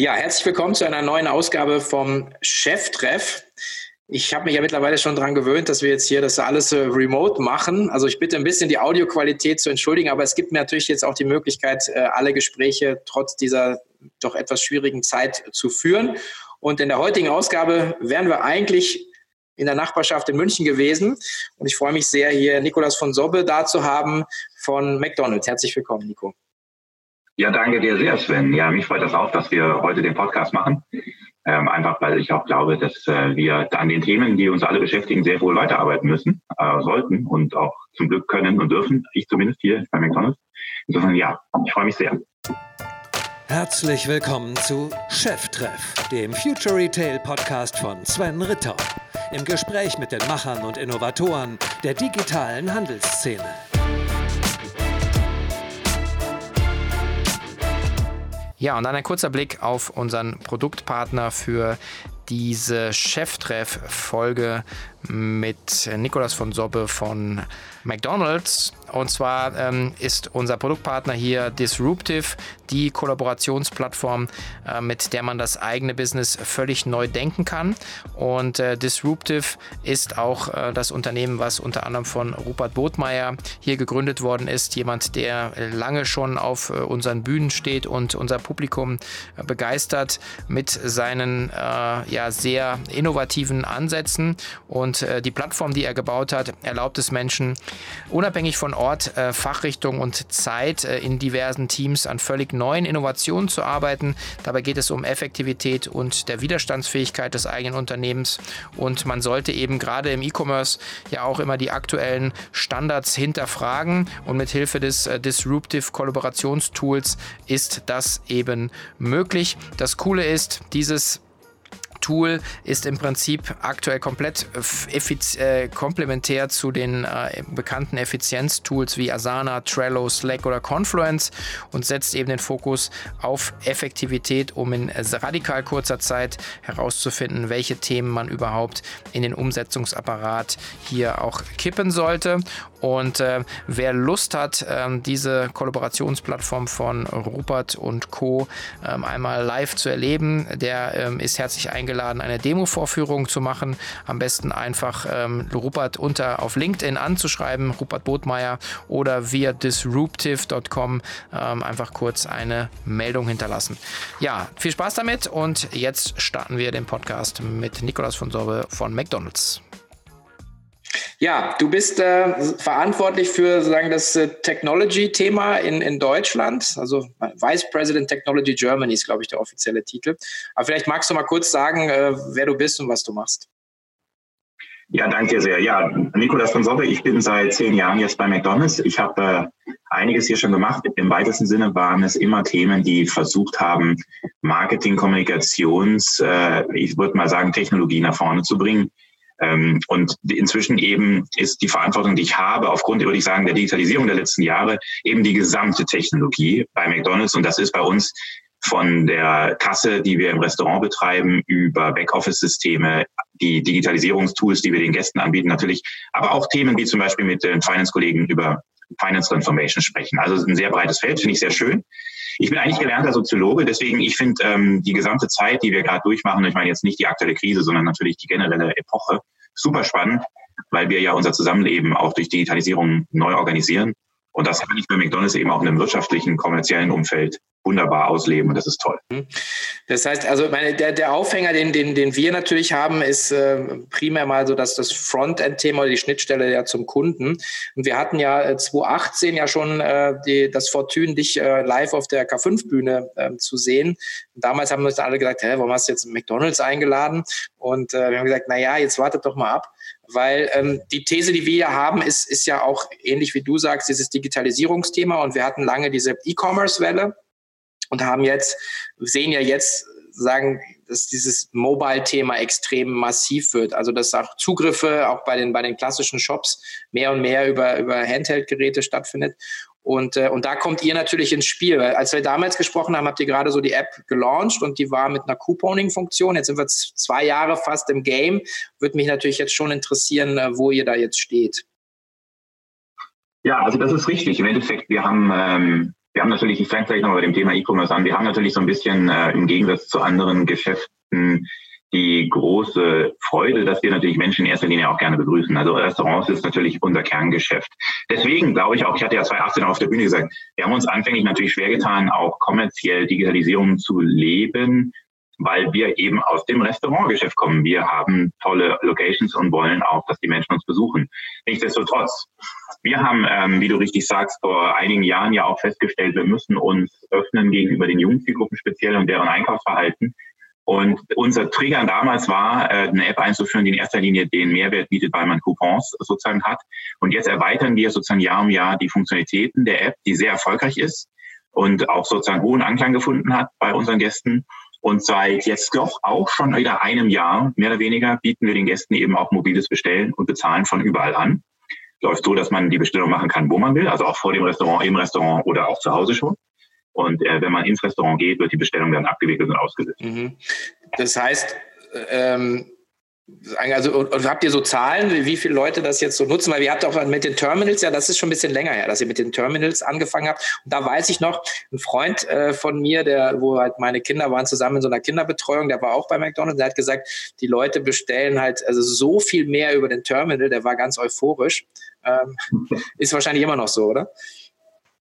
Ja, herzlich willkommen zu einer neuen Ausgabe vom Cheftreff. Ich habe mich ja mittlerweile schon daran gewöhnt, dass wir jetzt hier das alles äh, remote machen. Also ich bitte ein bisschen die Audioqualität zu entschuldigen, aber es gibt mir natürlich jetzt auch die Möglichkeit, äh, alle Gespräche trotz dieser doch etwas schwierigen Zeit zu führen. Und in der heutigen Ausgabe wären wir eigentlich in der Nachbarschaft in München gewesen. Und ich freue mich sehr, hier Nikolas von Sobbe da zu haben von McDonald's. Herzlich willkommen, Nico. Ja, danke dir sehr, Sven. Ja, mich freut das auch, dass wir heute den Podcast machen. Ähm, einfach weil ich auch glaube, dass äh, wir an den Themen, die uns alle beschäftigen, sehr wohl weiterarbeiten müssen, äh, sollten und auch zum Glück können und dürfen. Ich zumindest hier bei McDonalds. Insofern ja, ich freue mich sehr. Herzlich willkommen zu Cheftreff, dem Future Retail Podcast von Sven Ritter. Im Gespräch mit den Machern und Innovatoren der digitalen Handelsszene. Ja, und dann ein kurzer Blick auf unseren Produktpartner für diese Cheftreff-Folge mit Nikolas von Sobbe von McDonald's. Und zwar ähm, ist unser Produktpartner hier Disruptive, die Kollaborationsplattform, äh, mit der man das eigene Business völlig neu denken kann. Und äh, Disruptive ist auch äh, das Unternehmen, was unter anderem von Rupert Botmeier hier gegründet worden ist. Jemand, der lange schon auf äh, unseren Bühnen steht und unser Publikum äh, begeistert mit seinen äh, ja, sehr innovativen Ansätzen. Und die Plattform, die er gebaut hat, erlaubt es Menschen, unabhängig von Ort, äh, Fachrichtung und Zeit äh, in diversen Teams an völlig neuen Innovationen zu arbeiten. Dabei geht es um Effektivität und der Widerstandsfähigkeit des eigenen Unternehmens. Und man sollte eben gerade im E-Commerce ja auch immer die aktuellen Standards hinterfragen. Und mit Hilfe des äh, Disruptive Kollaborationstools ist das eben möglich. Das Coole ist, dieses Tool ist im Prinzip aktuell komplett äh, komplementär zu den äh, bekannten Effizienztools wie Asana, Trello, Slack oder Confluence und setzt eben den Fokus auf Effektivität, um in radikal kurzer Zeit herauszufinden, welche Themen man überhaupt in den Umsetzungsapparat hier auch kippen sollte. Und äh, wer Lust hat, ähm, diese Kollaborationsplattform von Rupert und Co. Ähm, einmal live zu erleben, der ähm, ist herzlich eingeladen, eine Demo-Vorführung zu machen. Am besten einfach ähm, Rupert unter auf LinkedIn anzuschreiben, Rupert Botmeier oder via disruptive.com ähm, einfach kurz eine Meldung hinterlassen. Ja, viel Spaß damit und jetzt starten wir den Podcast mit Nikolaus von Sorbe von McDonald's. Ja, du bist äh, verantwortlich für sozusagen das äh, Technology-Thema in, in Deutschland. Also Vice President Technology Germany ist, glaube ich, der offizielle Titel. Aber vielleicht magst du mal kurz sagen, äh, wer du bist und was du machst. Ja, danke sehr. Ja, Nikolas von Sobbe, ich bin seit zehn Jahren jetzt bei McDonald's. Ich habe äh, einiges hier schon gemacht. Im weitesten Sinne waren es immer Themen, die versucht haben, Marketing, Kommunikations, äh, ich würde mal sagen, Technologie nach vorne zu bringen. Ähm, und inzwischen eben ist die Verantwortung, die ich habe, aufgrund, würde ich sagen, der Digitalisierung der letzten Jahre, eben die gesamte Technologie bei McDonald's. Und das ist bei uns von der Kasse, die wir im Restaurant betreiben, über Backoffice-Systeme, die Digitalisierungstools, die wir den Gästen anbieten, natürlich, aber auch Themen wie zum Beispiel mit den Finance-Kollegen über Finance Transformation sprechen. Also ein sehr breites Feld, finde ich sehr schön. Ich bin eigentlich gelernter Soziologe, deswegen ich finde ähm, die gesamte Zeit, die wir gerade durchmachen, ich meine jetzt nicht die aktuelle Krise, sondern natürlich die generelle Epoche, super spannend, weil wir ja unser Zusammenleben auch durch Digitalisierung neu organisieren. Und das kann ich bei McDonald's eben auch in einem wirtschaftlichen, kommerziellen Umfeld wunderbar ausleben und das ist toll. Mhm. Das heißt, also meine, der, der Aufhänger, den, den, den wir natürlich haben, ist äh, primär mal so dass das Frontend-Thema oder die Schnittstelle ja zum Kunden. Und wir hatten ja 2018 äh, ja schon äh, die, das Fortune, dich äh, live auf der K5-Bühne äh, zu sehen. Und damals haben uns alle gesagt, hä, warum hast du jetzt McDonalds eingeladen? Und äh, wir haben gesagt, na ja, jetzt wartet doch mal ab weil ähm, die These, die wir hier haben, ist, ist ja auch ähnlich wie du sagst, dieses Digitalisierungsthema und wir hatten lange diese E-Commerce-Welle und haben jetzt, sehen ja jetzt, sagen, dass dieses Mobile-Thema extrem massiv wird. Also dass auch Zugriffe auch bei den, bei den klassischen Shops mehr und mehr über, über Handheld-Geräte stattfindet. Und, äh, und da kommt ihr natürlich ins Spiel. Weil als wir damals gesprochen haben, habt ihr gerade so die App gelauncht und die war mit einer Couponing-Funktion. Jetzt sind wir zwei Jahre fast im Game. Würde mich natürlich jetzt schon interessieren, äh, wo ihr da jetzt steht. Ja, also das ist richtig. Im Endeffekt, wir haben ähm, wir haben natürlich, ich fange vielleicht noch bei dem Thema E-Commerce an, wir haben natürlich so ein bisschen äh, im Gegensatz zu anderen Geschäften die große Freude, dass wir natürlich Menschen in erster Linie auch gerne begrüßen. Also Restaurants ist natürlich unser Kerngeschäft. Deswegen glaube ich auch, ich hatte ja 2018 auf der Bühne gesagt, wir haben uns anfänglich natürlich schwer getan, auch kommerziell Digitalisierung zu leben, weil wir eben aus dem Restaurantgeschäft kommen. Wir haben tolle Locations und wollen auch, dass die Menschen uns besuchen. Nichtsdestotrotz, wir haben, ähm, wie du richtig sagst, vor einigen Jahren ja auch festgestellt, wir müssen uns öffnen gegenüber den Jugendzielgruppen speziell und deren Einkaufsverhalten. Und unser Trigger damals war, äh, eine App einzuführen, die in erster Linie den Mehrwert bietet, weil man Coupons sozusagen hat. Und jetzt erweitern wir sozusagen Jahr um Jahr die Funktionalitäten der App, die sehr erfolgreich ist und auch sozusagen hohen Anklang gefunden hat bei unseren Gästen. Und seit jetzt doch auch schon wieder einem Jahr, mehr oder weniger, bieten wir den Gästen eben auch mobiles Bestellen und Bezahlen von überall an. Läuft so, dass man die Bestellung machen kann, wo man will, also auch vor dem Restaurant, im Restaurant oder auch zu Hause schon. Und äh, wenn man ins Restaurant geht, wird die Bestellung dann abgewickelt und ausgesetzt. Mhm. Das heißt, ähm, also und, habt ihr so Zahlen, wie viele Leute das jetzt so nutzen? Weil wir habt auch mit den Terminals, ja, das ist schon ein bisschen länger her, dass ihr mit den Terminals angefangen habt. Und da weiß ich noch, ein Freund äh, von mir, der, wo halt meine Kinder waren zusammen in so einer Kinderbetreuung, der war auch bei McDonald's, der hat gesagt, die Leute bestellen halt also so viel mehr über den Terminal, der war ganz euphorisch. Ähm, ist wahrscheinlich immer noch so, oder?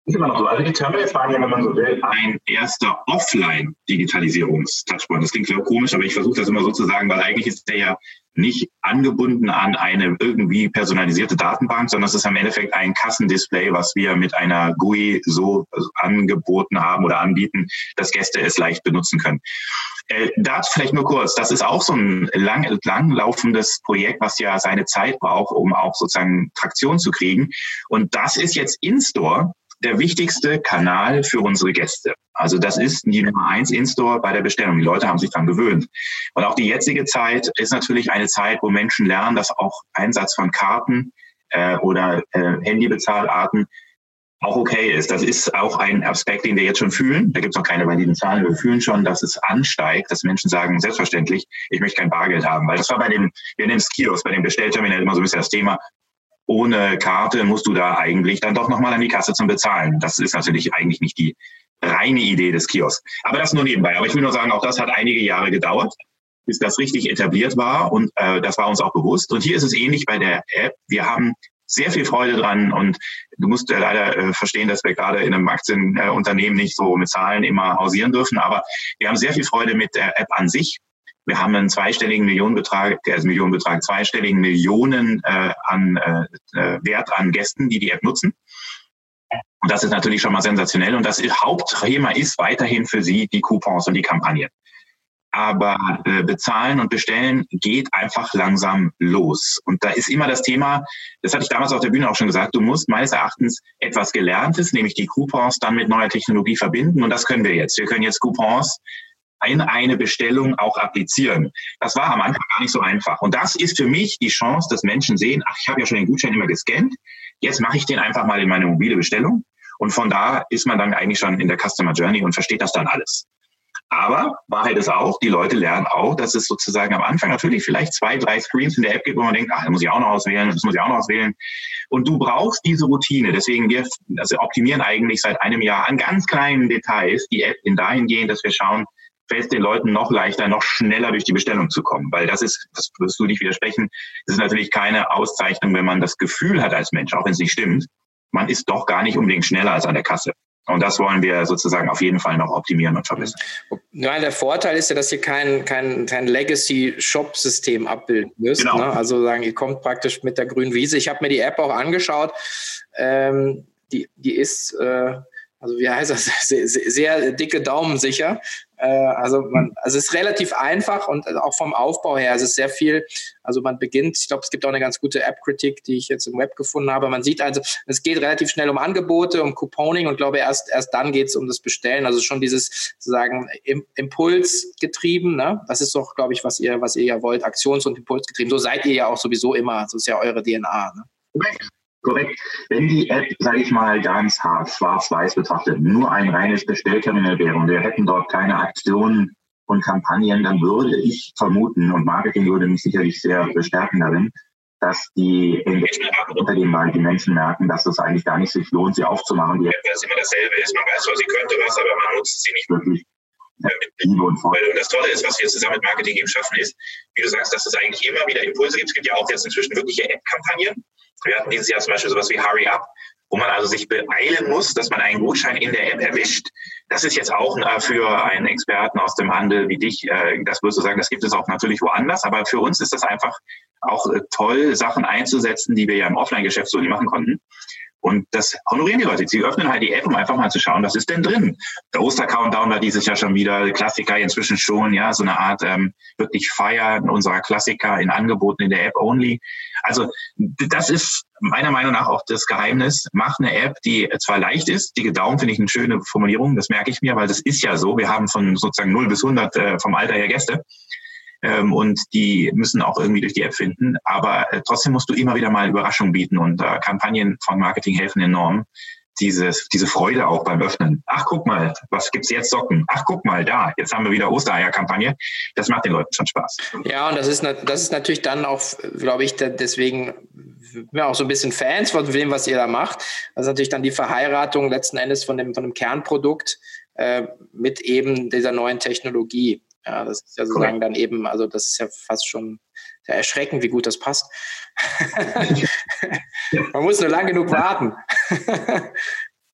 Ist immer noch so. Also die Terminals waren ja, wenn man so will, ein erster Offline-Digitalisierungs-Touchpoint. Das klingt vielleicht komisch, aber ich versuche das immer so zu sagen, weil eigentlich ist der ja nicht angebunden an eine irgendwie personalisierte Datenbank, sondern es ist im Endeffekt ein Kassendisplay, was wir mit einer GUI so angeboten haben oder anbieten, dass Gäste es leicht benutzen können. Äh, dazu vielleicht nur kurz, das ist auch so ein lang, langlaufendes Projekt, was ja seine Zeit braucht, um auch sozusagen Traktion zu kriegen. Und das ist jetzt in-store der wichtigste Kanal für unsere Gäste. Also das ist die Nummer eins In-Store bei der Bestellung. Die Leute haben sich daran gewöhnt. Und auch die jetzige Zeit ist natürlich eine Zeit, wo Menschen lernen, dass auch Einsatz von Karten äh, oder äh, Handybezahlarten auch okay ist. Das ist auch ein Aspekt, den wir jetzt schon fühlen. Da gibt es noch keine validen Zahlen. Wir fühlen schon, dass es ansteigt, dass Menschen sagen, selbstverständlich, ich möchte kein Bargeld haben. Weil das war bei dem, wir nennen es Kiosk, bei dem Bestellterminal immer so ein bisschen das Thema ohne Karte musst du da eigentlich dann doch nochmal an die Kasse zum Bezahlen. Das ist natürlich eigentlich nicht die reine Idee des Kiosks. Aber das nur nebenbei. Aber ich will nur sagen, auch das hat einige Jahre gedauert, bis das richtig etabliert war und äh, das war uns auch bewusst. Und hier ist es ähnlich bei der App. Wir haben sehr viel Freude dran und du musst äh, leider äh, verstehen, dass wir gerade in einem Aktienunternehmen nicht so mit Zahlen immer hausieren dürfen, aber wir haben sehr viel Freude mit der App an sich. Wir haben einen zweistelligen Millionenbetrag, also Millionenbetrag, zweistelligen Millionen äh, an äh, äh, Wert an Gästen, die die App nutzen. Und das ist natürlich schon mal sensationell. Und das Hauptthema ist weiterhin für Sie die Coupons und die Kampagnen. Aber äh, bezahlen und bestellen geht einfach langsam los. Und da ist immer das Thema, das hatte ich damals auf der Bühne auch schon gesagt, du musst meines Erachtens etwas Gelerntes, nämlich die Coupons, dann mit neuer Technologie verbinden. Und das können wir jetzt. Wir können jetzt Coupons in eine Bestellung auch applizieren. Das war am Anfang gar nicht so einfach. Und das ist für mich die Chance, dass Menschen sehen, ach, ich habe ja schon den Gutschein immer gescannt, jetzt mache ich den einfach mal in meine mobile Bestellung. Und von da ist man dann eigentlich schon in der Customer Journey und versteht das dann alles. Aber Wahrheit ist auch, die Leute lernen auch, dass es sozusagen am Anfang natürlich vielleicht zwei, drei Screens in der App gibt, wo man denkt, ach, das muss ich auch noch auswählen, das muss ich auch noch auswählen. Und du brauchst diese Routine. Deswegen wir also optimieren eigentlich seit einem Jahr an ganz kleinen Details die App in dahingehend, dass wir schauen, fällt es den Leuten noch leichter, noch schneller durch die Bestellung zu kommen. Weil das ist, das wirst du nicht widersprechen, das ist natürlich keine Auszeichnung, wenn man das Gefühl hat als Mensch, auch wenn es nicht stimmt, man ist doch gar nicht unbedingt schneller als an der Kasse. Und das wollen wir sozusagen auf jeden Fall noch optimieren und verbessern. Ja, der Vorteil ist ja, dass ihr kein, kein, kein Legacy-Shop-System abbilden müsst. Genau. Ne? Also sagen, ihr kommt praktisch mit der grünen Wiese. Ich habe mir die App auch angeschaut. Ähm, die, die ist, äh, also wie heißt das, sehr, sehr dicke Daumen sicher. Äh, also man, also es ist relativ einfach und auch vom Aufbau her, es ist sehr viel, also man beginnt, ich glaube, es gibt auch eine ganz gute App-Kritik, die ich jetzt im Web gefunden habe. Man sieht also, es geht relativ schnell um Angebote, um Couponing und glaube erst, erst dann geht es um das Bestellen. Also schon dieses sozusagen Impuls getrieben, ne? Das ist doch, glaube ich, was ihr, was ihr ja wollt, Aktions- und Impulsgetrieben. So seid ihr ja auch sowieso immer, so ist ja eure DNA. Ne? Korrekt. Wenn die App, sage ich mal, ganz hart schwarz-weiß betrachtet, nur ein reines Bestellterminal wäre und wir hätten dort keine Aktionen und Kampagnen, dann würde ich vermuten, und Marketing würde mich sicherlich sehr bestärken darin, dass die Engagement untergehen, weil die Menschen merken, dass es eigentlich gar nicht sich lohnt, sie aufzumachen. Die App, immer dasselbe ist. Man weiß zwar, sie könnte was, aber man nutzt sie nicht wirklich mit Liebe und Freude. Und das Tolle ist, was wir zusammen mit Marketing eben schaffen, ist, wie du sagst, dass es eigentlich immer wieder Impulse gibt. Es gibt ja auch jetzt inzwischen wirkliche App-Kampagnen. Wir hatten dieses Jahr zum Beispiel sowas wie Hurry Up, wo man also sich beeilen muss, dass man einen Gutschein in der App erwischt. Das ist jetzt auch äh, für einen Experten aus dem Handel wie dich, äh, das würdest du sagen, das gibt es auch natürlich woanders, aber für uns ist das einfach auch äh, toll, Sachen einzusetzen, die wir ja im Offline-Geschäft so nicht machen konnten. Und das honorieren die Leute. Sie öffnen halt die App, um einfach mal zu schauen, was ist denn drin. Der Oster-Countdown war dieses Jahr schon wieder, Klassiker inzwischen schon, ja, so eine Art ähm, wirklich Feiern unserer Klassiker in Angeboten in der App only. Also das ist meiner Meinung nach auch das Geheimnis. Mach eine App, die zwar leicht ist, die Daumen finde ich eine schöne Formulierung, das merke ich mir, weil das ist ja so. Wir haben von sozusagen 0 bis 100 äh, vom Alter her Gäste ähm, und die müssen auch irgendwie durch die App finden. Aber äh, trotzdem musst du immer wieder mal Überraschungen bieten und äh, Kampagnen von Marketing helfen enorm. Dieses, diese Freude auch beim Öffnen. Ach, guck mal, was gibt's jetzt Socken? Ach, guck mal, da, jetzt haben wir wieder Ostereier-Kampagne. Das macht den Leuten schon Spaß. Ja, und das ist, das ist natürlich dann auch, glaube ich, deswegen wir auch so ein bisschen Fans von dem, was ihr da macht. Das ist natürlich dann die Verheiratung letzten Endes von dem, von dem Kernprodukt äh, mit eben dieser neuen Technologie. Ja, das ist ja sozusagen dann eben, also das ist ja fast schon sehr erschreckend, wie gut das passt. Man muss nur lang genug warten.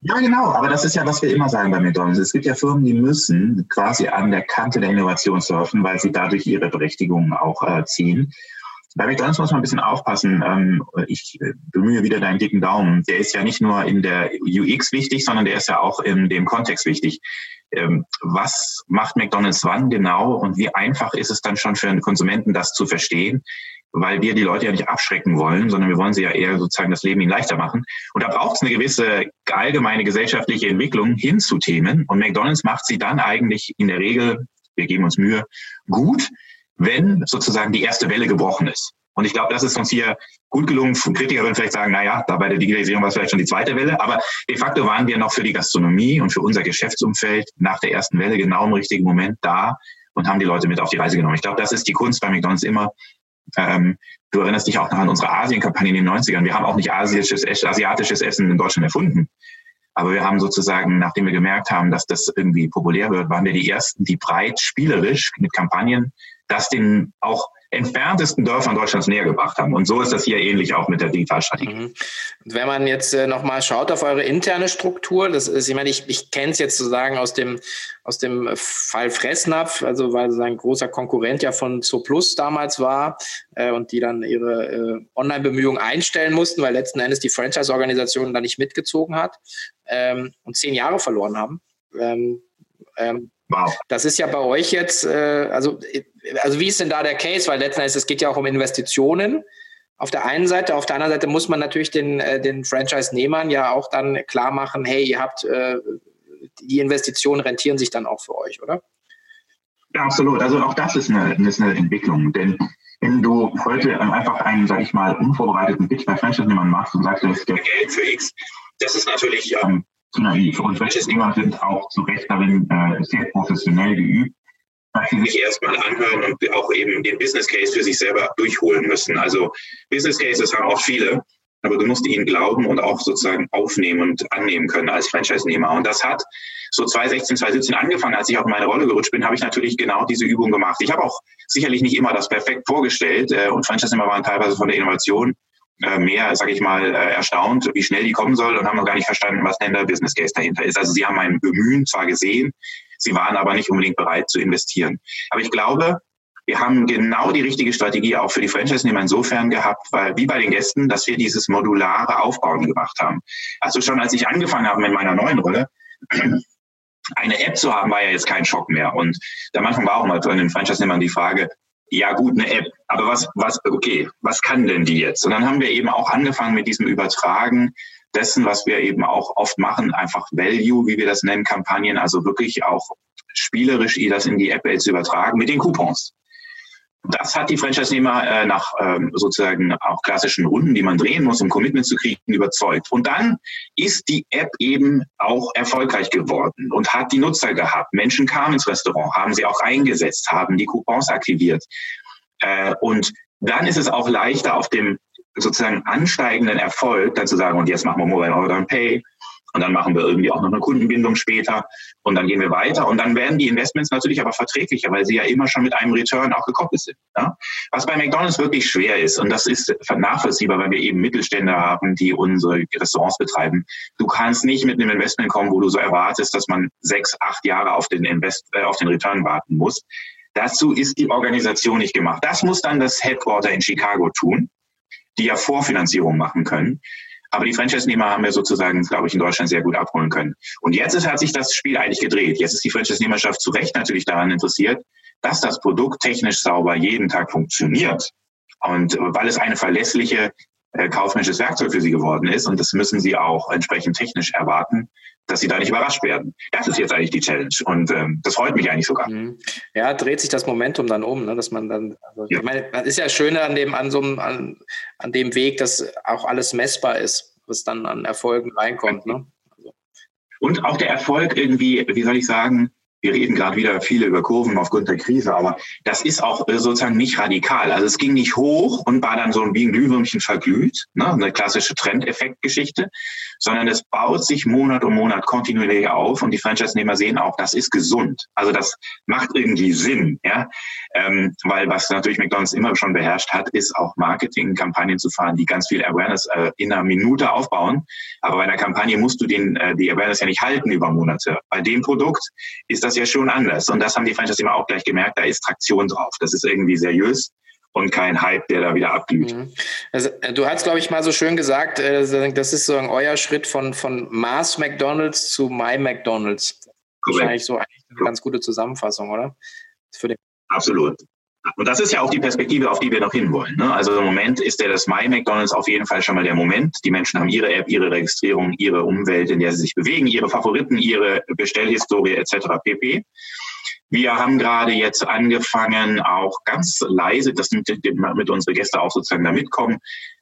Ja, genau, aber das ist ja, was wir immer sagen bei McDonalds. Es gibt ja Firmen, die müssen quasi an der Kante der Innovation surfen, weil sie dadurch ihre Berechtigung auch äh, ziehen. Bei McDonalds muss man ein bisschen aufpassen. Ähm, ich bemühe wieder deinen dicken Daumen. Der ist ja nicht nur in der UX wichtig, sondern der ist ja auch in dem Kontext wichtig. Ähm, was macht McDonalds wann genau und wie einfach ist es dann schon für einen Konsumenten, das zu verstehen? Weil wir die Leute ja nicht abschrecken wollen, sondern wir wollen sie ja eher sozusagen das Leben ihnen leichter machen. Und da braucht es eine gewisse allgemeine gesellschaftliche Entwicklung hin zu Themen. Und McDonalds macht sie dann eigentlich in der Regel, wir geben uns Mühe, gut, wenn sozusagen die erste Welle gebrochen ist. Und ich glaube, das ist uns hier gut gelungen. Kritiker würden vielleicht sagen, na ja, da bei der Digitalisierung war es vielleicht schon die zweite Welle. Aber de facto waren wir noch für die Gastronomie und für unser Geschäftsumfeld nach der ersten Welle genau im richtigen Moment da und haben die Leute mit auf die Reise genommen. Ich glaube, das ist die Kunst bei McDonalds immer. Ähm, du erinnerst dich auch noch an unsere Asien-Kampagne in den 90ern. Wir haben auch nicht asiatisches, asiatisches Essen in Deutschland erfunden. Aber wir haben sozusagen, nachdem wir gemerkt haben, dass das irgendwie populär wird, waren wir die Ersten, die breit spielerisch mit Kampagnen das den auch entferntesten Dörfern Deutschlands näher gebracht haben. Und so ist das hier ähnlich auch mit der Digitalstrategie. Mhm. Wenn man jetzt äh, nochmal schaut auf eure interne Struktur, das ist, ich meine, ich, ich kenne es jetzt sozusagen aus dem, aus dem Fall Fressnapf, also weil es ein großer Konkurrent ja von Zooplus damals war äh, und die dann ihre äh, Online-Bemühungen einstellen mussten, weil letzten Endes die Franchise-Organisation da nicht mitgezogen hat ähm, und zehn Jahre verloren haben. Ähm, ähm, Wow. Das ist ja bei euch jetzt, äh, also, also wie ist denn da der Case? Weil letzten Endes, es geht ja auch um Investitionen auf der einen Seite. Auf der anderen Seite muss man natürlich den, äh, den Franchise-Nehmern ja auch dann klar machen, hey, ihr habt, äh, die Investitionen rentieren sich dann auch für euch, oder? Ja, absolut. Also auch das ist eine, ist eine Entwicklung. Denn wenn du heute einfach einen, sag ich mal, unvorbereiteten Pitch bei Franchise-Nehmern machst und sagst, das ist Geld für X, das ist natürlich ähm, zu naiv. Und Franchise-Nehmer sind auch zu Recht darin äh, sehr professionell geübt, dass sie sich erstmal anhören und auch eben den Business Case für sich selber durchholen müssen. Also Business Cases haben auch viele, aber du musst ihnen glauben und auch sozusagen aufnehmen und annehmen können als Franchise-Nehmer. Und das hat so 2016, 2017 angefangen, als ich auf meine Rolle gerutscht bin, habe ich natürlich genau diese Übung gemacht. Ich habe auch sicherlich nicht immer das perfekt vorgestellt äh, und Franchise-Nehmer waren teilweise von der Innovation mehr, sage ich mal, äh, erstaunt, wie schnell die kommen soll und haben noch gar nicht verstanden, was denn der Business Case dahinter ist. Also sie haben mein Bemühen zwar gesehen, sie waren aber nicht unbedingt bereit zu investieren. Aber ich glaube, wir haben genau die richtige Strategie auch für die Franchise-Nehmer insofern gehabt, weil wie bei den Gästen, dass wir dieses modulare Aufbauen gemacht haben. Also schon als ich angefangen habe mit meiner neuen Rolle, eine App zu haben, war ja jetzt kein Schock mehr. Und da manchmal war auch mal von den Franchise-Nehmern die Frage, ja gut, eine App, aber was, was, okay, was kann denn die jetzt? Und dann haben wir eben auch angefangen mit diesem Übertragen dessen, was wir eben auch oft machen, einfach Value, wie wir das nennen, Kampagnen, also wirklich auch spielerisch das in die App-Welt zu übertragen mit den Coupons. Das hat die Franchise-Nehmer äh, nach ähm, sozusagen auch klassischen Runden, die man drehen muss, um Commitment zu kriegen, überzeugt. Und dann ist die App eben auch erfolgreich geworden und hat die Nutzer gehabt. Menschen kamen ins Restaurant, haben sie auch eingesetzt, haben die Coupons aktiviert. Äh, und dann ist es auch leichter, auf dem sozusagen ansteigenden Erfolg, dann zu sagen, und jetzt machen wir Mobile Order and Pay, und dann machen wir irgendwie auch noch eine Kundenbindung später und dann gehen wir weiter und dann werden die Investments natürlich aber verträglicher, weil sie ja immer schon mit einem Return auch gekoppelt sind. Ja? Was bei McDonald's wirklich schwer ist und das ist nachvollziehbar, weil wir eben Mittelstände haben, die unsere Restaurants betreiben. Du kannst nicht mit einem Investment kommen, wo du so erwartest, dass man sechs, acht Jahre auf den Invest, äh, auf den Return warten muss. Dazu ist die Organisation nicht gemacht. Das muss dann das Headquarter in Chicago tun, die ja Vorfinanzierung machen können. Aber die Franchise-Nehmer haben wir sozusagen, glaube ich, in Deutschland sehr gut abholen können. Und jetzt ist, hat sich das Spiel eigentlich gedreht. Jetzt ist die Franchise-Nehmerschaft zu Recht natürlich daran interessiert, dass das Produkt technisch sauber jeden Tag funktioniert. Und weil es eine verlässliche äh, kaufmännisches Werkzeug für sie geworden ist, und das müssen sie auch entsprechend technisch erwarten, dass sie da nicht überrascht werden. Das ist jetzt eigentlich die Challenge und ähm, das freut mich eigentlich sogar. Mhm. Ja, dreht sich das Momentum dann um, ne? dass man dann, also, ja. ich meine, das ist ja schöner an dem, an so einem, an, an dem Weg, dass auch alles messbar ist, was dann an Erfolgen reinkommt. Ne? Und auch der Erfolg irgendwie, wie soll ich sagen, wir reden gerade wieder viele über Kurven aufgrund der Krise, aber das ist auch äh, sozusagen nicht radikal. Also es ging nicht hoch und war dann so wie ein Glühwürmchen verglüht, ne? eine klassische Trendeffektgeschichte, sondern es baut sich Monat um Monat kontinuierlich auf und die Franchise-Nehmer sehen auch, das ist gesund. Also das macht irgendwie Sinn, ja, ähm, weil was natürlich McDonald's immer schon beherrscht hat, ist auch Marketingkampagnen zu fahren, die ganz viel Awareness äh, in einer Minute aufbauen. Aber bei einer Kampagne musst du den äh, die Awareness ja nicht halten über Monate. Bei dem Produkt ist das ja schon anders und das haben die Franchise-Nehmer auch gleich gemerkt. Da ist Traktion drauf. Das ist irgendwie seriös und kein Hype, der da wieder abglüht. Mhm. Also, äh, du hast, glaube ich, mal so schön gesagt, äh, das ist so euer Schritt von, von Mars McDonalds zu My McDonalds. Korrekt. Wahrscheinlich so eigentlich eine ganz gute Zusammenfassung, oder? Absolut. Und das ist ja auch die Perspektive, auf die wir noch hinwollen. Ne? Also im Moment ist der das My McDonalds auf jeden Fall schon mal der Moment. Die Menschen haben ihre App, ihre Registrierung, ihre Umwelt, in der sie sich bewegen, ihre Favoriten, ihre Bestellhistorie etc. pp. Wir haben gerade jetzt angefangen, auch ganz leise, das nimmt mit unsere Gäste auch sozusagen da mitkommen,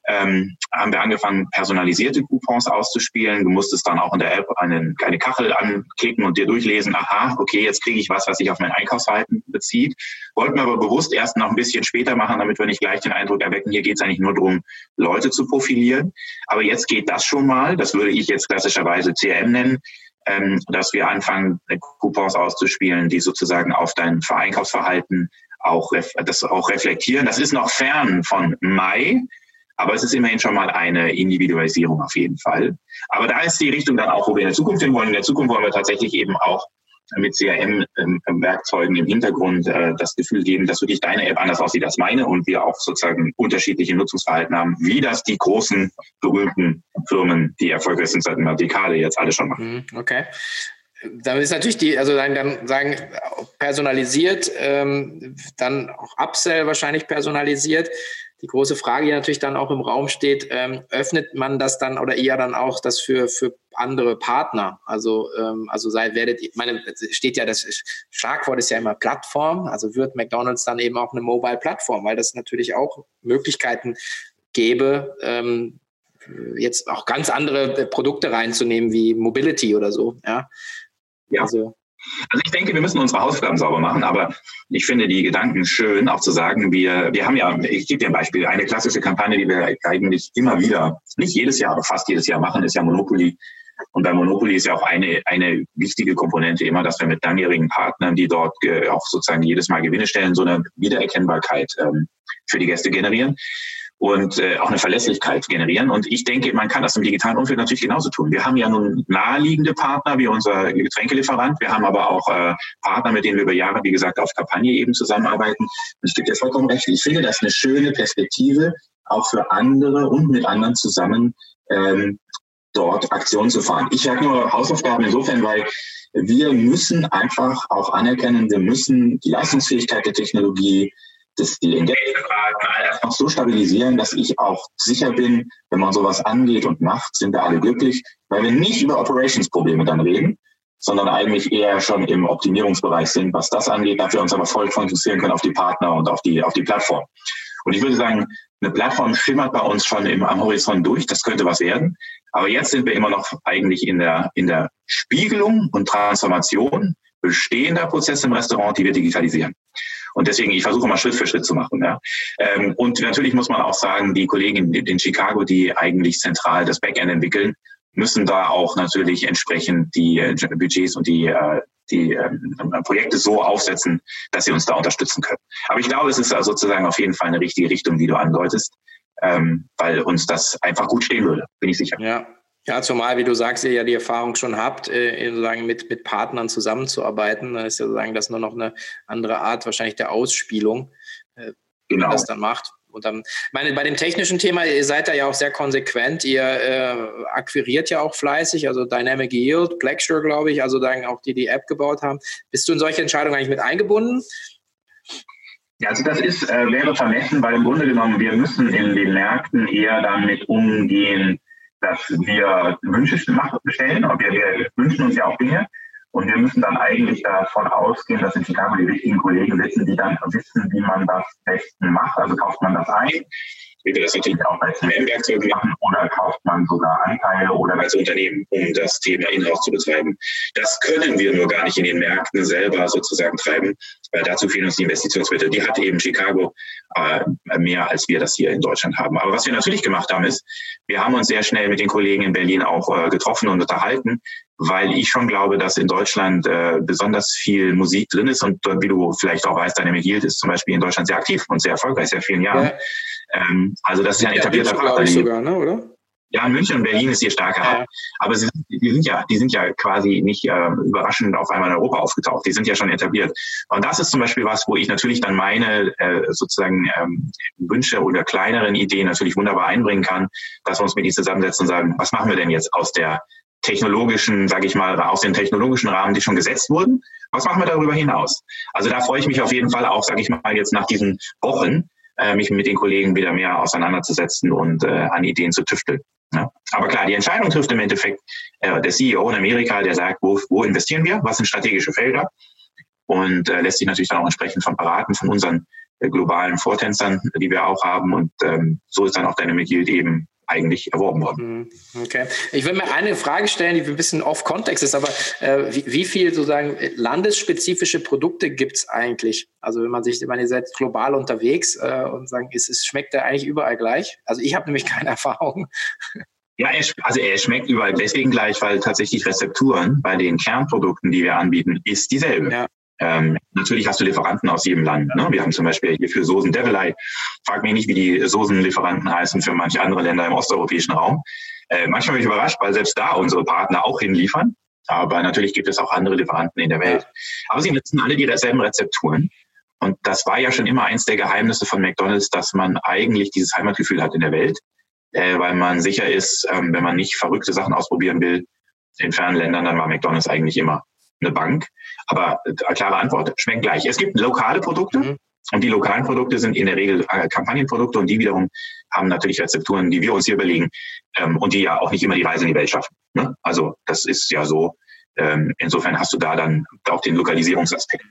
ähm, haben wir angefangen, personalisierte Coupons auszuspielen. Du musstest dann auch in der App eine Kachel anklicken und dir durchlesen, aha, okay, jetzt kriege ich was, was sich auf mein Einkaufsverhalten bezieht. Wollten wir aber bewusst erst noch ein bisschen später machen, damit wir nicht gleich den Eindruck erwecken, hier geht es eigentlich nur darum, Leute zu profilieren. Aber jetzt geht das schon mal, das würde ich jetzt klassischerweise CRM nennen, ähm, dass wir anfangen, Coupons auszuspielen, die sozusagen auf dein Einkaufsverhalten auch, das auch reflektieren. Das ist noch fern von Mai, aber es ist immerhin schon mal eine Individualisierung auf jeden Fall. Aber da ist die Richtung dann auch, wo wir in der Zukunft hin wollen. In der Zukunft wollen wir tatsächlich eben auch mit CRM-Werkzeugen im Hintergrund äh, das Gefühl geben, dass wirklich deine App anders aussieht als meine und wir auch sozusagen unterschiedliche Nutzungsverhalten haben, wie das die großen, berühmten Firmen, die erfolgreich sind seit einer Dekade, jetzt alle schon machen. Mhm, okay. Dann ist natürlich die, also dann, dann sagen, personalisiert, ähm, dann auch Upsell wahrscheinlich personalisiert. Die große Frage, die natürlich dann auch im Raum steht, ähm, öffnet man das dann oder eher dann auch das für, für andere Partner? Also, ähm, also sei, werdet, meine, steht ja, das Schlagwort ist ja immer Plattform, also wird McDonalds dann eben auch eine Mobile-Plattform, weil das natürlich auch Möglichkeiten gäbe, ähm, jetzt auch ganz andere Produkte reinzunehmen wie Mobility oder so. Ja. Ja. Also, also ich denke, wir müssen unsere Hausaufgaben sauber machen, aber ich finde die Gedanken schön, auch zu sagen, wir, wir haben ja, ich gebe dir ein Beispiel, eine klassische Kampagne, die wir eigentlich immer wieder, nicht jedes Jahr, aber fast jedes Jahr machen, ist ja Monopoly. Und bei Monopoly ist ja auch eine, eine wichtige Komponente immer, dass wir mit langjährigen Partnern, die dort äh, auch sozusagen jedes Mal Gewinne stellen, so eine Wiedererkennbarkeit ähm, für die Gäste generieren und äh, auch eine Verlässlichkeit generieren. Und ich denke, man kann das im digitalen Umfeld natürlich genauso tun. Wir haben ja nun naheliegende Partner wie unser Getränkelieferant. Wir haben aber auch äh, Partner, mit denen wir über Jahre, wie gesagt, auf Kampagne eben zusammenarbeiten. Und ich gebe dir vollkommen recht. Ich finde das eine schöne Perspektive, auch für andere und mit anderen zusammen ähm, dort Aktionen zu fahren. Ich sage nur Hausaufgaben insofern, weil wir müssen einfach auch anerkennen, wir müssen die Leistungsfähigkeit der Technologie, das, die Engagement-Fragen einfach so stabilisieren, dass ich auch sicher bin, wenn man sowas angeht und macht, sind wir alle glücklich, weil wir nicht über Operations-Probleme dann reden, sondern eigentlich eher schon im Optimierungsbereich sind, was das angeht, dafür uns aber voll konzentrieren können auf die Partner und auf die, auf die Plattform. Und ich würde sagen, eine Plattform schimmert bei uns schon im, am Horizont durch, das könnte was werden. Aber jetzt sind wir immer noch eigentlich in der, in der Spiegelung und Transformation bestehender Prozesse im Restaurant, die wir digitalisieren. Und deswegen, ich versuche mal Schritt für Schritt zu machen. Ja. Ähm, und natürlich muss man auch sagen, die Kollegen in Chicago, die eigentlich zentral das Backend entwickeln, müssen da auch natürlich entsprechend die äh, Budgets und die, äh, die ähm, Projekte so aufsetzen, dass sie uns da unterstützen können. Aber ich glaube, es ist sozusagen auf jeden Fall eine richtige Richtung, die du andeutest, ähm, weil uns das einfach gut stehen würde, bin ich sicher. Ja, ja, zumal, wie du sagst, ihr ja die Erfahrung schon habt, äh, sozusagen mit, mit Partnern zusammenzuarbeiten. Da ist ja sozusagen das nur noch eine andere Art wahrscheinlich der Ausspielung, äh, wie genau. man das dann macht. Und dann, meine, bei dem technischen Thema, ihr seid da ja auch sehr konsequent. Ihr äh, akquiriert ja auch fleißig, also Dynamic Yield, Blacksure, glaube ich, also dann auch die die App gebaut haben. Bist du in solche Entscheidungen eigentlich mit eingebunden? Ja, also das ist, äh, wäre vermessen, weil im Grunde genommen, wir müssen in den Märkten eher damit umgehen, dass wir Wünsche stellen, und wir, wir wünschen uns ja auch Dinge. Und wir müssen dann eigentlich davon ausgehen, dass in Chicago die richtigen Kollegen sitzen, die dann wissen, wie man das besten macht. Also kauft man das ein, würde das natürlich auch als Werkzeug machen oder kauft man sogar Anteile oder als Unternehmen, um das Thema Inhouse zu betreiben. Das können wir nur gar nicht in den Märkten selber sozusagen treiben, weil dazu fehlen uns die Investitionsmittel. Die hat eben Chicago äh, mehr, als wir das hier in Deutschland haben. Aber was wir natürlich gemacht haben, ist, wir haben uns sehr schnell mit den Kollegen in Berlin auch äh, getroffen und unterhalten, weil ich schon glaube, dass in Deutschland äh, besonders viel Musik drin ist und wie du vielleicht auch weißt, deine Yield ist zum Beispiel in Deutschland sehr aktiv und sehr erfolgreich, seit vielen Jahren. Ja. Ähm, also das ist ja ein etablierter ja, Partner. sogar, ne, oder? Ja, München und Berlin ist hier starker ja. Hub. Aber sie, die, sind ja, die sind ja quasi nicht äh, überraschend auf einmal in Europa aufgetaucht. Die sind ja schon etabliert. Und das ist zum Beispiel was, wo ich natürlich dann meine äh, sozusagen ähm, Wünsche oder kleineren Ideen natürlich wunderbar einbringen kann, dass wir uns mit ihnen zusammensetzen und sagen, was machen wir denn jetzt aus der technologischen, sage ich mal, aus den technologischen Rahmen, die schon gesetzt wurden. Was machen wir darüber hinaus? Also da freue ich mich auf jeden Fall auch, sage ich mal, jetzt nach diesen Wochen, mich mit den Kollegen wieder mehr auseinanderzusetzen und äh, an Ideen zu tüfteln. Ja. Aber klar, die Entscheidung trifft im Endeffekt äh, der CEO in Amerika, der sagt, wo, wo investieren wir, was sind strategische Felder und äh, lässt sich natürlich dann auch entsprechend von beraten von unseren äh, globalen Vortänzern, die wir auch haben und ähm, so ist dann auch deine Yield eben eigentlich erworben worden. Hm, okay. Ich will mir eine Frage stellen, die ein bisschen off-Kontext ist, aber äh, wie, wie viel sozusagen landesspezifische Produkte gibt es eigentlich? Also wenn man sich, wenn ihr seid global unterwegs äh, und sagen, es, es schmeckt ja eigentlich überall gleich. Also ich habe nämlich keine Erfahrung. Ja, er, also er schmeckt überall deswegen gleich, weil tatsächlich Rezepturen bei den Kernprodukten, die wir anbieten, ist dieselbe. Ja. Ähm, natürlich hast du Lieferanten aus jedem Land. Ne? Wir haben zum Beispiel hier für Soßen Devilei. Frag mich nicht, wie die Soßenlieferanten heißen für manche andere Länder im osteuropäischen Raum. Äh, manchmal bin ich überrascht, weil selbst da unsere Partner auch hinliefern. Aber natürlich gibt es auch andere Lieferanten in der Welt. Aber sie nutzen alle dieselben Rezepturen. Und das war ja schon immer eins der Geheimnisse von McDonald's, dass man eigentlich dieses Heimatgefühl hat in der Welt, äh, weil man sicher ist, ähm, wenn man nicht verrückte Sachen ausprobieren will, in fernen Ländern, dann war McDonald's eigentlich immer eine Bank. Aber äh, klare Antwort, schmeckt gleich. Es gibt lokale Produkte. Mhm. Und die lokalen Produkte sind in der Regel äh, Kampagnenprodukte und die wiederum haben natürlich Rezepturen, die wir uns hier überlegen ähm, und die ja auch nicht immer die Reise in die Welt schaffen. Ne? Also das ist ja so. Ähm, insofern hast du da dann auch den Lokalisierungsaspekt.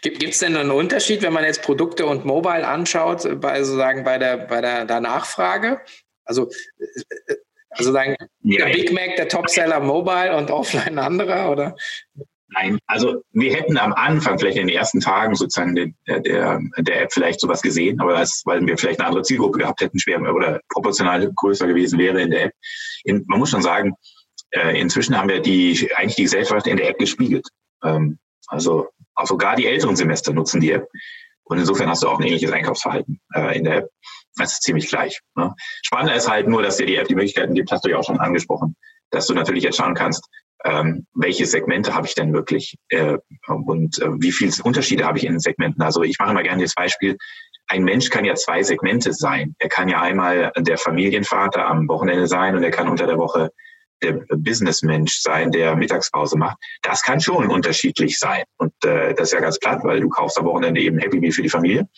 Gibt es denn einen Unterschied, wenn man jetzt Produkte und Mobile anschaut, bei sozusagen bei der, bei der, der Nachfrage? Also äh, also sagen, ja, der Big Mac, der Topseller Mobile und Offline ein anderer, oder? Nein, also wir hätten am Anfang, vielleicht in den ersten Tagen sozusagen der, der, der App vielleicht sowas gesehen, aber das, weil wir vielleicht eine andere Zielgruppe gehabt hätten, schwer oder proportional größer gewesen wäre in der App. In, man muss schon sagen, äh, inzwischen haben wir die eigentlich die Gesellschaft in der App gespiegelt. Ähm, also auch sogar die älteren Semester nutzen die App. Und insofern hast du auch ein ähnliches Einkaufsverhalten äh, in der App. Das ist ziemlich gleich. Ne? Spannend ist halt nur, dass dir die App die Möglichkeiten gibt, hast du ja auch schon angesprochen, dass du natürlich jetzt schauen kannst, ähm, welche Segmente habe ich denn wirklich äh, und äh, wie viele Unterschiede habe ich in den Segmenten. Also ich mache mal gerne das Beispiel. Ein Mensch kann ja zwei Segmente sein. Er kann ja einmal der Familienvater am Wochenende sein und er kann unter der Woche der Businessmensch sein, der Mittagspause macht. Das kann schon unterschiedlich sein. Und äh, das ist ja ganz platt, weil du kaufst am Wochenende eben Happy Meal für die Familie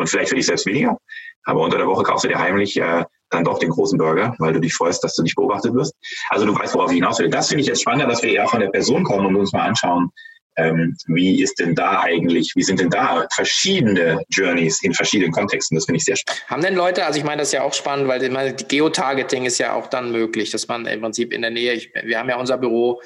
und vielleicht für dich selbst weniger. Aber unter der Woche kaufst du dir heimlich äh, dann doch den großen Burger, weil du dich freust, dass du nicht beobachtet wirst. Also du weißt, worauf ich hinaus will. Das finde ich jetzt spannender, dass wir eher von der Person kommen und uns mal anschauen, ähm, wie ist denn da eigentlich, wie sind denn da verschiedene Journeys in verschiedenen Kontexten? Das finde ich sehr spannend. Haben denn Leute, also ich meine, das ist ja auch spannend, weil die Geotargeting ist ja auch dann möglich, dass man im Prinzip in der Nähe, ich, wir haben ja unser Büro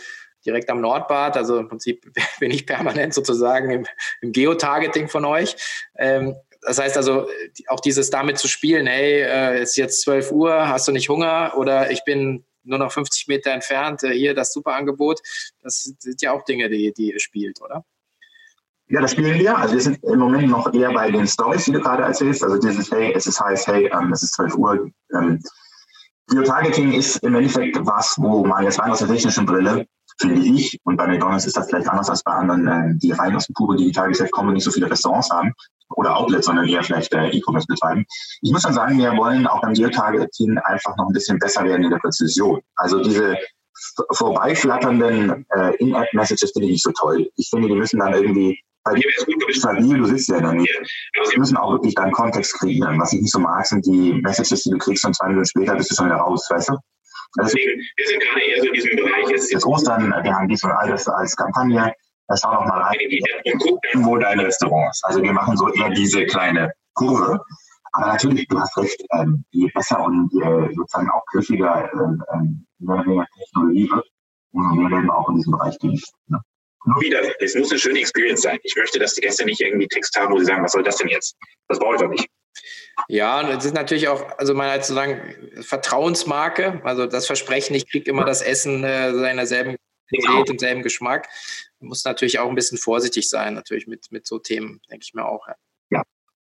direkt am Nordbad. Also im Prinzip bin ich permanent sozusagen im, im Geotargeting von euch. Ähm, das heißt also, auch dieses damit zu spielen, hey, äh, ist jetzt 12 Uhr, hast du nicht Hunger? Oder ich bin nur noch 50 Meter entfernt, äh, hier das super Angebot. Das sind ja auch Dinge, die, die ihr spielt, oder? Ja, das spielen wir. Also wir sind im Moment noch eher bei den Stories, die du gerade erzählst. Also dieses, hey, es ist heiß, hey, ähm, es ist 12 Uhr. Ähm, Geotargeting ist im Endeffekt was, wo man jetzt rein aus der technischen Brille, finde ich, und bei McDonalds ist das vielleicht anders als bei anderen, äh, die rein aus dem pure Digitalgeschäft kommen und nicht so viele Restaurants haben oder Outlets, sondern eher vielleicht äh, E-Commerce betreiben. Ich muss schon sagen, wir wollen auch beim Geotargeting einfach noch ein bisschen besser werden in der Präzision. Also diese vorbeiflatternden äh, In-App-Messages finde ich nicht so toll. Ich finde, die müssen dann irgendwie weil dir ist stabil, du sitzt ja in der Nähe. Wir müssen auch wirklich deinen Kontext kreieren. Was ich nicht so mag, sind die Messages, die du kriegst und zwei Minuten später bist du schon wieder raus, weißt du? Deswegen, wir sind gerade eher so in diesem Bereich. Jetzt, jetzt Ostern, wir haben dies und alles als Kampagne. Da schau doch mal rein, wo dein Restaurant ist. Also wir machen so eher diese kleine Kurve. Aber natürlich, du hast recht, ähm, je besser und je sozusagen auch griffiger ähm, ähm, Technologie wird, umso mehr werden wir auch in diesem Bereich gehen. Ne? Nur wieder, es muss eine schöne Experience sein. Ich möchte, dass die Gäste nicht irgendwie Text haben, wo sie sagen, was soll das denn jetzt? Das brauche ich doch nicht. Ja, und es ist natürlich auch, also man hat sozusagen Vertrauensmarke, also das Versprechen, ich kriege immer das Essen äh, seiner selben Qualität und selben Geschmack. Muss natürlich auch ein bisschen vorsichtig sein, natürlich mit, mit so Themen, denke ich mir auch. Ja.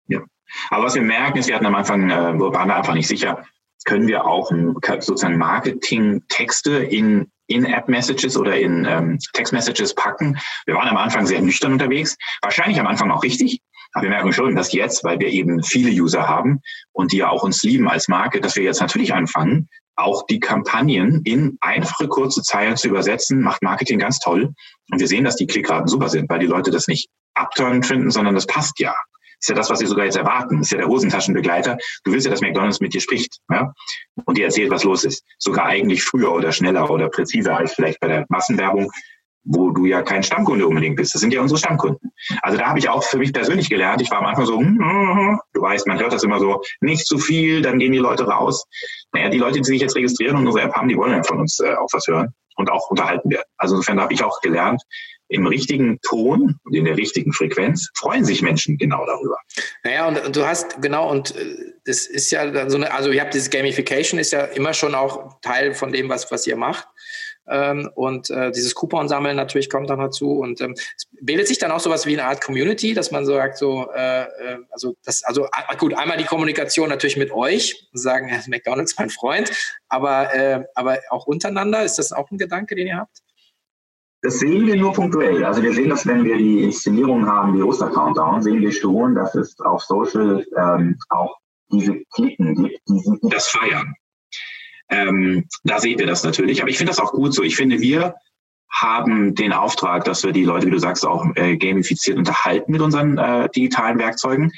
ja, Aber was wir merken, ist, wir hatten am Anfang, äh, waren wir einfach nicht sicher, können wir auch sozusagen Marketing-Texte in in-App-Messages oder in ähm, Text-Messages packen. Wir waren am Anfang sehr nüchtern unterwegs, wahrscheinlich am Anfang auch richtig, aber wir merken schon, dass jetzt, weil wir eben viele User haben und die ja auch uns lieben als Marke, dass wir jetzt natürlich anfangen, auch die Kampagnen in einfache, kurze Zeilen zu übersetzen, macht Marketing ganz toll. Und wir sehen, dass die Klickraten super sind, weil die Leute das nicht abturnen finden, sondern das passt ja ist ja das, was sie sogar jetzt erwarten. ist ja der Hosentaschenbegleiter. Du willst ja, dass McDonalds mit dir spricht ja? und dir erzählt, was los ist. Sogar eigentlich früher oder schneller oder präziser als vielleicht bei der Massenwerbung, wo du ja kein Stammkunde unbedingt bist. Das sind ja unsere Stammkunden. Also da habe ich auch für mich persönlich gelernt. Ich war am Anfang so, hm, hm, hm. du weißt, man hört das immer so, nicht zu viel, dann gehen die Leute raus. Naja, die Leute, die sich jetzt registrieren und unsere App haben, die wollen ja von uns äh, auch was hören und auch unterhalten werden. Also insofern habe ich auch gelernt, im richtigen Ton und in der richtigen Frequenz freuen sich Menschen genau darüber. Naja, und, und du hast, genau, und äh, das ist ja so eine, also ihr habt dieses Gamification ist ja immer schon auch Teil von dem, was, was ihr macht. Ähm, und äh, dieses Coupon-Sammeln natürlich kommt dann dazu. Und ähm, es bildet sich dann auch sowas wie eine Art Community, dass man sagt, so, äh, äh also das, also gut, einmal die Kommunikation natürlich mit euch, sagen, McDonalds mein Freund, aber, äh, aber auch untereinander, ist das auch ein Gedanke, den ihr habt? Das sehen wir nur punktuell. Also wir sehen das, wenn wir die Inszenierung haben, die Oster-Countdown, sehen wir schon, dass es auf Social ähm, auch diese Klicken gibt. Die das Feiern. Ähm, da sehen wir das natürlich. Aber ich finde das auch gut so. Ich finde, wir haben den Auftrag, dass wir die Leute, wie du sagst, auch äh, gamifiziert unterhalten mit unseren äh, digitalen Werkzeugen.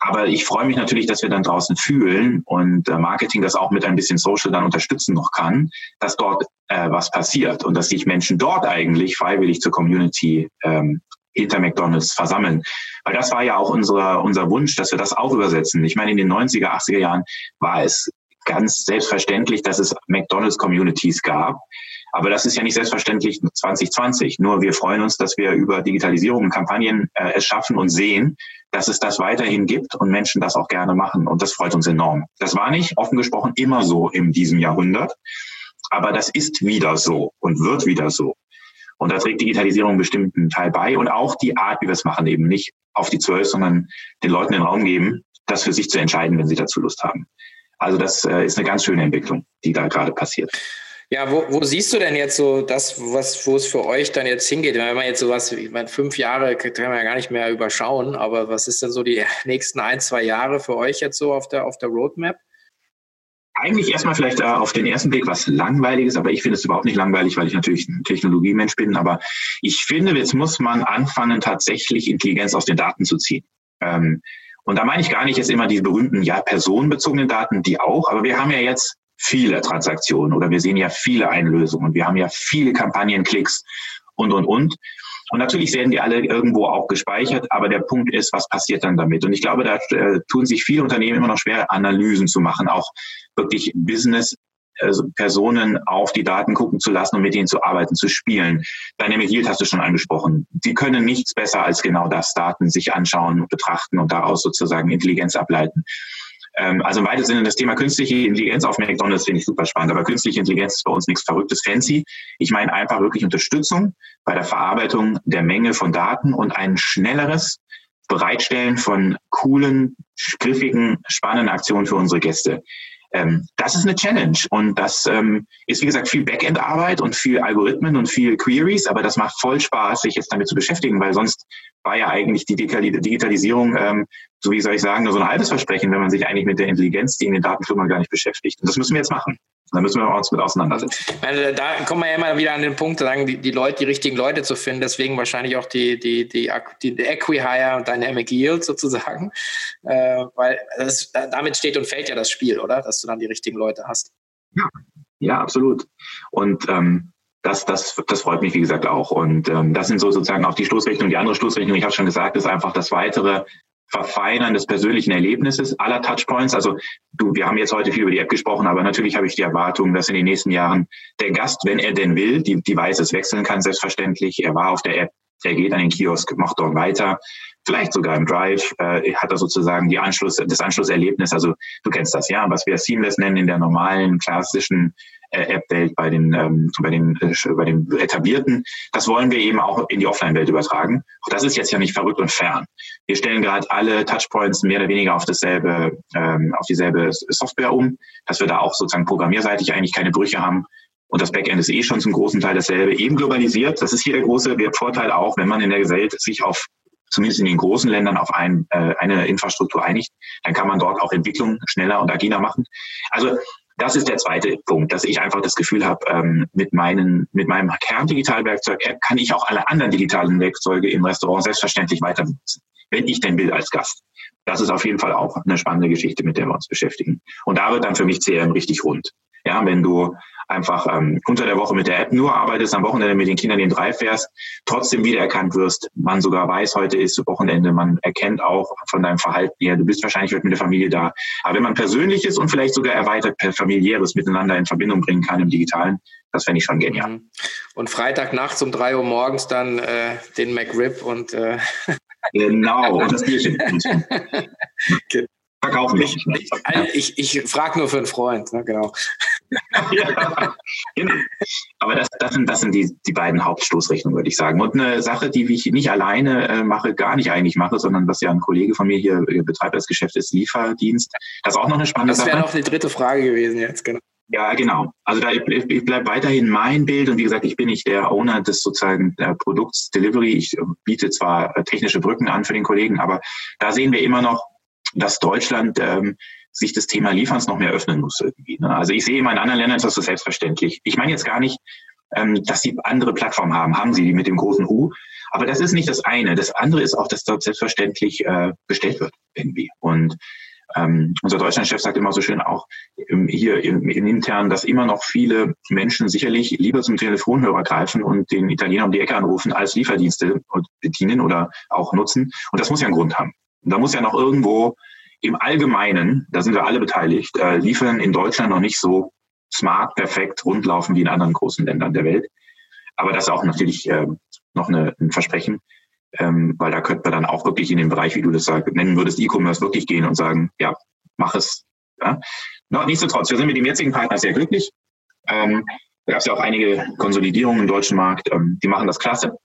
Aber ich freue mich natürlich, dass wir dann draußen fühlen und äh, Marketing das auch mit ein bisschen Social dann unterstützen noch kann, dass dort äh, was passiert und dass sich Menschen dort eigentlich freiwillig zur Community ähm, hinter McDonalds versammeln. Weil das war ja auch unser, unser Wunsch, dass wir das auch übersetzen. Ich meine, in den 90er, 80er Jahren war es ganz selbstverständlich, dass es McDonalds-Communities gab. Aber das ist ja nicht selbstverständlich 2020. Nur wir freuen uns, dass wir über Digitalisierung und Kampagnen äh, es schaffen und sehen, dass es das weiterhin gibt und Menschen das auch gerne machen. Und das freut uns enorm. Das war nicht, offen gesprochen, immer so in diesem Jahrhundert. Aber das ist wieder so und wird wieder so. Und da trägt Digitalisierung einen bestimmten Teil bei und auch die Art, wie wir es machen, eben nicht auf die zwölf, sondern den Leuten den Raum geben, das für sich zu entscheiden, wenn sie dazu Lust haben. Also das äh, ist eine ganz schöne Entwicklung, die da gerade passiert. Ja, wo, wo siehst du denn jetzt so das, was, wo es für euch dann jetzt hingeht? Wenn man jetzt sowas, ich meine, fünf Jahre kann man ja gar nicht mehr überschauen, aber was ist denn so die nächsten ein, zwei Jahre für euch jetzt so auf der, auf der Roadmap? Eigentlich erstmal vielleicht äh, auf den ersten Blick was Langweiliges, aber ich finde es überhaupt nicht langweilig, weil ich natürlich ein Technologiemensch bin. Aber ich finde, jetzt muss man anfangen, tatsächlich Intelligenz aus den Daten zu ziehen. Ähm, und da meine ich gar nicht jetzt immer die berühmten, ja, personenbezogenen Daten, die auch, aber wir haben ja jetzt viele Transaktionen oder wir sehen ja viele Einlösungen und wir haben ja viele Kampagnenklicks und, und, und. Und natürlich werden die alle irgendwo auch gespeichert, aber der Punkt ist, was passiert dann damit? Und ich glaube, da äh, tun sich viele Unternehmen immer noch schwer, Analysen zu machen, auch wirklich Business also Personen auf die Daten gucken zu lassen und mit ihnen zu arbeiten, zu spielen. Dynamic Yield hast du schon angesprochen. Sie können nichts besser als genau das, Daten sich anschauen, betrachten und daraus sozusagen Intelligenz ableiten. Ähm, also im weitesten Sinne das Thema künstliche Intelligenz auf McDonalds finde ich super spannend, aber künstliche Intelligenz ist bei uns nichts Verrücktes, fancy. Ich meine einfach wirklich Unterstützung bei der Verarbeitung der Menge von Daten und ein schnelleres Bereitstellen von coolen, griffigen, spannenden Aktionen für unsere Gäste. Ähm, das ist eine Challenge und das ähm, ist, wie gesagt, viel Backend-Arbeit und viel Algorithmen und viel Queries, aber das macht voll Spaß, sich jetzt damit zu beschäftigen, weil sonst war ja eigentlich die Digitalisierung, ähm, so wie soll ich sagen, nur so ein halbes Versprechen, wenn man sich eigentlich mit der Intelligenz, die in den Datenfirmen gar nicht beschäftigt. Und das müssen wir jetzt machen. Da müssen wir uns mit auseinandersetzen. Also da kommen wir ja immer wieder an den Punkt, sagen, die, die Leute, die richtigen Leute zu finden. Deswegen wahrscheinlich auch die, die, die, die, Equihire und Dynamic Yield sozusagen. Äh, weil das, damit steht und fällt ja das Spiel, oder? Dass du dann die richtigen Leute hast. Ja, ja absolut. Und ähm, das, das, das freut mich, wie gesagt, auch. Und ähm, das sind so sozusagen auch die Stoßrichtungen. Die andere Stoßrichtung, ich habe schon gesagt, ist einfach das weitere Verfeinern des persönlichen Erlebnisses aller Touchpoints. Also du, wir haben jetzt heute viel über die App gesprochen, aber natürlich habe ich die Erwartung, dass in den nächsten Jahren der Gast, wenn er denn will, die Devices wechseln kann, selbstverständlich. Er war auf der App, er geht an den Kiosk, macht dort weiter. Vielleicht sogar im Drive äh, hat er sozusagen die Anschluss, das Anschlusserlebnis. Also du kennst das ja, was wir Seamless nennen in der normalen klassischen äh, App-Welt, bei den, ähm, bei, den, äh, bei den etablierten. Das wollen wir eben auch in die Offline-Welt übertragen. Auch das ist jetzt ja nicht verrückt und fern. Wir stellen gerade alle Touchpoints mehr oder weniger auf dasselbe, ähm, auf dieselbe Software um, dass wir da auch sozusagen programmierseitig eigentlich keine Brüche haben. Und das Backend ist eh schon zum großen Teil dasselbe, eben globalisiert. Das ist hier der große Vorteil auch, wenn man in der Welt sich auf zumindest in den großen Ländern auf ein, äh, eine Infrastruktur einigt, dann kann man dort auch Entwicklung schneller und agiler machen. Also das ist der zweite Punkt, dass ich einfach das Gefühl habe, ähm, mit, meinen, mit meinem Kerndigitalwerkzeug-App kann ich auch alle anderen digitalen Werkzeuge im Restaurant selbstverständlich weiter benutzen, wenn ich denn will als Gast. Das ist auf jeden Fall auch eine spannende Geschichte, mit der wir uns beschäftigen. Und da wird dann für mich CRM richtig rund. Ja, wenn du einfach ähm, unter der Woche mit der App nur arbeitest, am Wochenende mit den Kindern den Drive fährst, trotzdem wiedererkannt wirst, man sogar weiß, heute ist Wochenende, man erkennt auch von deinem Verhalten her, du bist wahrscheinlich heute mit der Familie da. Aber wenn man Persönliches und vielleicht sogar erweitert familiäres miteinander in Verbindung bringen kann im Digitalen, das fände ich schon genial. Mhm. Und Freitag nachts um drei Uhr morgens dann äh, den McRib und äh Genau, und das Bierchen. Verkaufen ich, ich, ich, ich frage nur für einen Freund, ne, genau. ja, genau. Aber das, das sind, das sind die, die beiden Hauptstoßrichtungen, würde ich sagen. Und eine Sache, die ich nicht alleine äh, mache, gar nicht eigentlich mache, sondern was ja ein Kollege von mir hier betreibt als Geschäft ist, Lieferdienst. Das ist auch noch eine spannende Sache. Das wäre noch die dritte Frage gewesen jetzt, genau. Ja, genau. Also da ich, ich bleibe weiterhin mein Bild und wie gesagt, ich bin nicht der Owner des sozusagen der Produkts Delivery. Ich biete zwar technische Brücken an für den Kollegen, aber da sehen wir immer noch, dass Deutschland ähm, sich das Thema Lieferns noch mehr öffnen muss irgendwie. Ne? Also ich sehe immer in anderen Ländern ist das so selbstverständlich. Ich meine jetzt gar nicht, ähm, dass sie andere Plattformen haben, haben sie die mit dem großen U. Aber das ist nicht das eine. Das andere ist auch, dass dort selbstverständlich äh, bestellt wird irgendwie. Und ähm, unser Deutschlandchef sagt immer so schön auch ähm, hier im, im intern, dass immer noch viele Menschen sicherlich lieber zum Telefonhörer greifen und den Italiener um die Ecke anrufen, als Lieferdienste bedienen oder auch nutzen. Und das muss ja einen Grund haben. Und da muss ja noch irgendwo im Allgemeinen, da sind wir alle beteiligt, äh, liefern in Deutschland noch nicht so smart, perfekt, rundlaufen wie in anderen großen Ländern der Welt. Aber das ist auch natürlich äh, noch eine, ein Versprechen, ähm, weil da könnte man dann auch wirklich in den Bereich, wie du das sag, nennen würdest, E-Commerce wirklich gehen und sagen, ja, mach es. Ja. No, nichtsdestotrotz, wir sind mit dem jetzigen Partner sehr glücklich. Ähm, da gab es ja auch einige Konsolidierungen im deutschen Markt, ähm, die machen das klasse.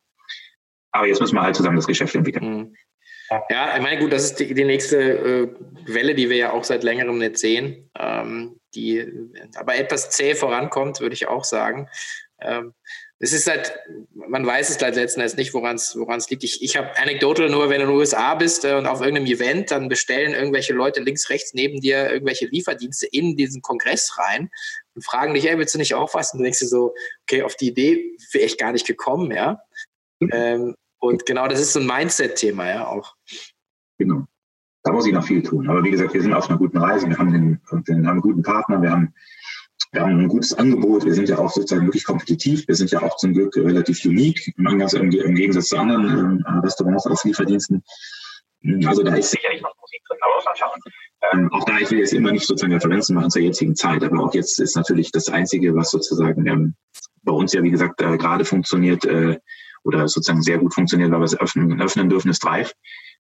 Aber jetzt müssen wir halt zusammen das Geschäft entwickeln. Mhm. Ja, ich meine, gut, das ist die, die nächste äh, Welle, die wir ja auch seit längerem nicht sehen, ähm, die aber etwas zäh vorankommt, würde ich auch sagen. Ähm, es ist halt, man weiß es halt letzten Endes nicht, woran es liegt. Ich, ich habe anekdotal nur, wenn du in den USA bist äh, und auf irgendeinem Event, dann bestellen irgendwelche Leute links, rechts neben dir irgendwelche Lieferdienste in diesen Kongress rein und fragen dich, ey, willst du nicht auch was? Und du denkst dir so, okay, auf die Idee wäre ich gar nicht gekommen, ja. Mhm. Ähm, und genau, das ist so ein Mindset-Thema ja auch. Genau. Da muss ich noch viel tun. Aber wie gesagt, wir sind auf einer guten Reise. Wir haben, den, wir haben einen guten Partner. Wir haben, wir haben ein gutes Angebot. Wir sind ja auch sozusagen wirklich kompetitiv. Wir sind ja auch zum Glück relativ unique im, im Gegensatz zu anderen äh, Restaurants aus Lieferdiensten. Also da ist sicherlich noch Musik drin, aber mal schauen. Ähm, auch da, ich will jetzt immer nicht sozusagen Referenzen machen zur jetzigen Zeit, aber auch jetzt ist natürlich das Einzige, was sozusagen ähm, bei uns ja, wie gesagt, äh, gerade funktioniert äh, oder sozusagen sehr gut funktioniert, weil wir es öffnen, öffnen dürfen, ist Drive.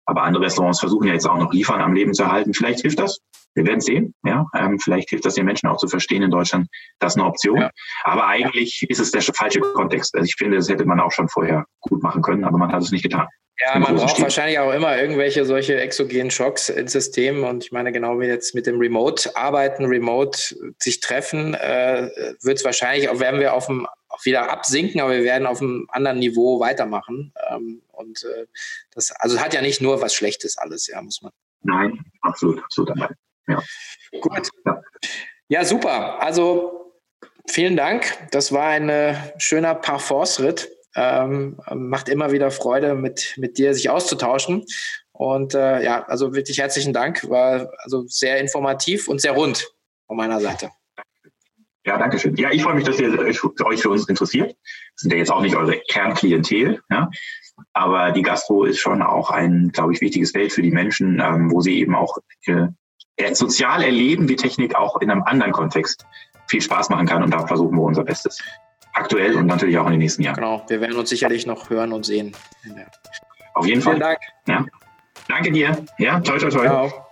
Aber andere Restaurants versuchen ja jetzt auch noch Liefern am Leben zu erhalten. Vielleicht hilft das. Wir werden sehen. Ja, ähm, vielleicht hilft das den Menschen auch zu verstehen in Deutschland, das ist eine Option. Ja. Aber eigentlich ist es der falsche Kontext. Also ich finde, das hätte man auch schon vorher gut machen können, aber man hat es nicht getan. Ja, man braucht Stil. wahrscheinlich auch immer irgendwelche solche exogenen Schocks ins System. Und ich meine, genau wie jetzt mit dem Remote-Arbeiten, Remote sich treffen, äh, wird es wahrscheinlich, auch werden wir auf dem auch wieder absinken, aber wir werden auf einem anderen Niveau weitermachen. Ähm, und äh, das, also hat ja nicht nur was Schlechtes alles, ja, muss man. Nein, absolut, absolut. Ja. Gut. Ja. ja, super. Also vielen Dank. Das war ein äh, schöner Parforce-Ritt. Ähm, macht immer wieder Freude, mit, mit dir sich auszutauschen. Und äh, ja, also wirklich herzlichen Dank. War also sehr informativ und sehr rund von meiner Seite. Ja, danke schön. Ja, ich freue mich, dass ihr euch für uns interessiert. Das sind ja jetzt auch nicht eure Kernklientel, ja. Aber die Gastro ist schon auch ein, glaube ich, wichtiges Feld für die Menschen, ähm, wo sie eben auch äh, sozial erleben, wie Technik auch in einem anderen Kontext viel Spaß machen kann. Und da versuchen wir unser Bestes aktuell und natürlich auch in den nächsten Jahren. Genau, wir werden uns sicherlich noch hören und sehen. Auf jeden Fall. Vielen Dank. Ja. Danke dir. Ja, toi, toi, toi. Ciao.